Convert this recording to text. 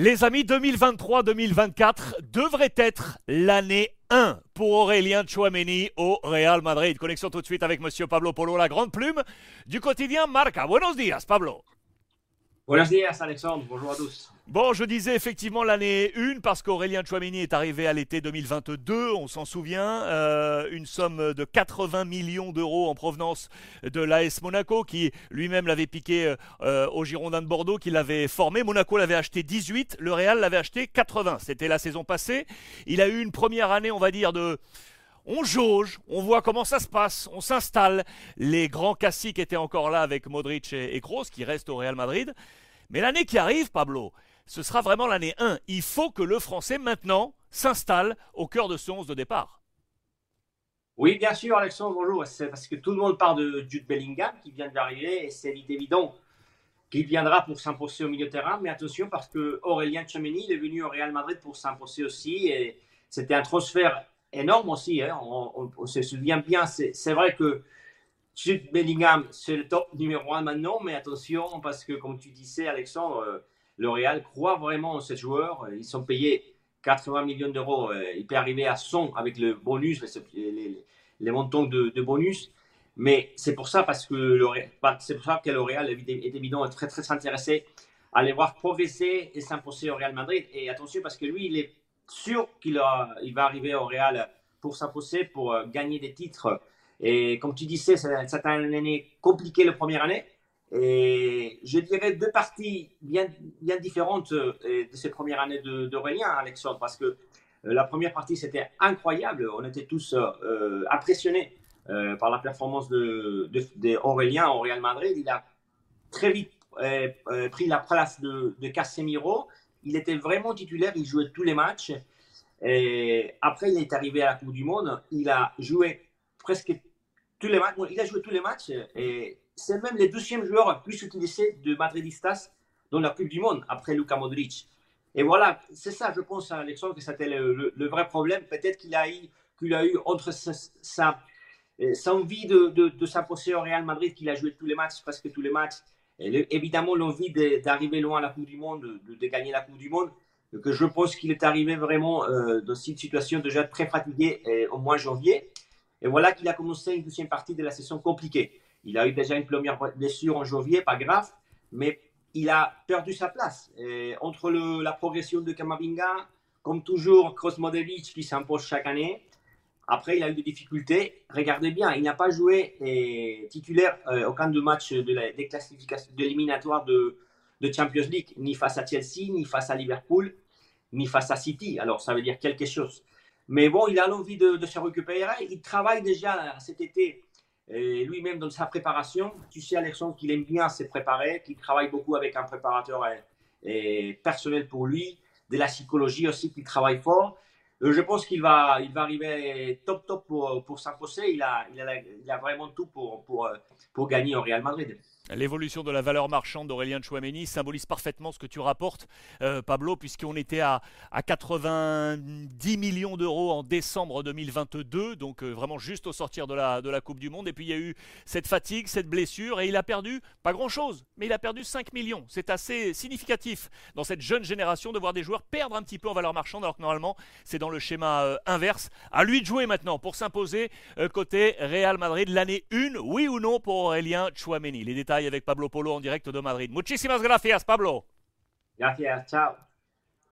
Les amis, 2023-2024 devrait être l'année 1 pour Aurélien Chouameni au Real Madrid. Connexion tout de suite avec Monsieur Pablo Polo, la grande plume du quotidien Marca. Buenos días, Pablo. Buenos días, Alexandre. Bonjour à tous. Bon, je disais effectivement l'année 1 parce qu'Aurélien Chouamini est arrivé à l'été 2022, on s'en souvient, euh, une somme de 80 millions d'euros en provenance de l'AS Monaco qui lui-même l'avait piqué euh, au Girondin de Bordeaux, qui l'avait formé. Monaco l'avait acheté 18, le Real l'avait acheté 80. C'était la saison passée. Il a eu une première année, on va dire, de on jauge, on voit comment ça se passe, on s'installe. Les grands classiques étaient encore là avec Modric et Kroos qui restent au Real Madrid. Mais l'année qui arrive, Pablo, ce sera vraiment l'année 1. Il faut que le français maintenant s'installe au cœur de ce 11 de départ. Oui, bien sûr, Alexandre, bonjour. C'est parce que tout le monde parle de Jude Bellingham qui vient d'arriver et c'est évident qu'il viendra pour s'imposer au milieu de terrain. Mais attention parce que Aurélien Tchouameni est venu au Real Madrid pour s'imposer aussi c'était un transfert énorme aussi. Hein. On, se souvient bien. C'est vrai que Jude Bellingham, c'est le top numéro un maintenant, mais attention parce que comme tu disais, Alexandre, euh, le Real croit vraiment en ces joueurs. Ils sont payés 80 millions d'euros. Euh, il peut arriver à 100 avec le bonus, les, montants de, bonus. Mais c'est pour ça parce que c'est pour ça que le Real est, évidemment très très intéressé à les voir progresser et s'imposer au Real Madrid. Et attention parce que lui, il est sûr qu'il il va arriver au Real pour s'imposer, pour euh, gagner des titres. Et comme tu disais, c'est une année compliquée la première année. Et je dirais deux parties bien, bien différentes euh, de ces premières années d'Aurélien, Alexandre, parce que euh, la première partie, c'était incroyable. On était tous euh, impressionnés par la performance d'Aurélien de, au Real Madrid. Il a très vite pris la place de, de, Casemiro. Il était vraiment titulaire, il jouait tous les matchs. Et après, il est arrivé à la Coupe du Monde. Il a joué presque tous les matchs. Il a joué tous les matchs. Et c'est même le deuxième joueur le plus utilisé de Madridistas dans la Coupe du Monde, après Luka Modric. Et voilà, c'est ça, je pense, Alexandre, que c'était le, vrai problème. Peut-être qu'il a, eu, a eu entre sa, envie de, de, s'imposer au Real Madrid, qu'il a joué tous les matchs, presque tous les matchs, et évidemment l'envie d'arriver loin à la Coupe du Monde, de, gagner la Coupe du Monde, que je pense qu'il est arrivé vraiment euh, dans cette situation déjà très fatigué euh, au mois de janvier. Et voilà qu'il a commencé une deuxième partie de la saison compliquée. Il a eu déjà une première blessure en janvier, pas grave, mais il a perdu sa place. entre la progression de Kamavinga, comme toujours, Kroos Modelic qui s'impose chaque année. Après, il a eu des difficultés. Regardez bien, il n'a pas joué titulaire euh, aucun de match de la, des classifications d'éliminatoire de, de Champions League, ni face à Chelsea, ni face à Liverpool, ni face à City. Alors, ça veut dire quelque chose. Mais bon, il a l'envie de, se récupérer. Il travaille déjà cet été lui-même dans sa préparation. Tu sais, Alexandre, qu'il aime bien se préparer, qu'il travaille beaucoup avec un préparateur et, personnel pour lui, de la psychologie aussi, qu'il travaille fort. Euh, je pense qu'il va, il va arriver top top pour, pour s'imposer. Il a, il, a, il a vraiment tout pour, pour, pour gagner au Real Madrid. L'évolution de la valeur marchande d'Aurélien Chouameni symbolise parfaitement ce que tu rapportes, euh, Pablo, puisqu'on était à, à, 90 millions d'euros en décembre 2022, donc euh, vraiment juste au sortir de la, de la Coupe du Monde. Et puis il y a eu cette fatigue, cette blessure, et il a perdu, pas grand-chose, mais il a perdu 5 millions. C'est assez significatif dans cette jeune génération de voir des joueurs perdre un petit peu en valeur marchande, alors que normalement c'est dans le schéma euh, inverse. À lui de jouer maintenant pour s'imposer côté Real Madrid l'année 1, oui ou non pour Aurélien Chouameni. Les détails avec Pablo Polo en direct de Madrid. Muchísimas gracias, Pablo. Gracias, chao.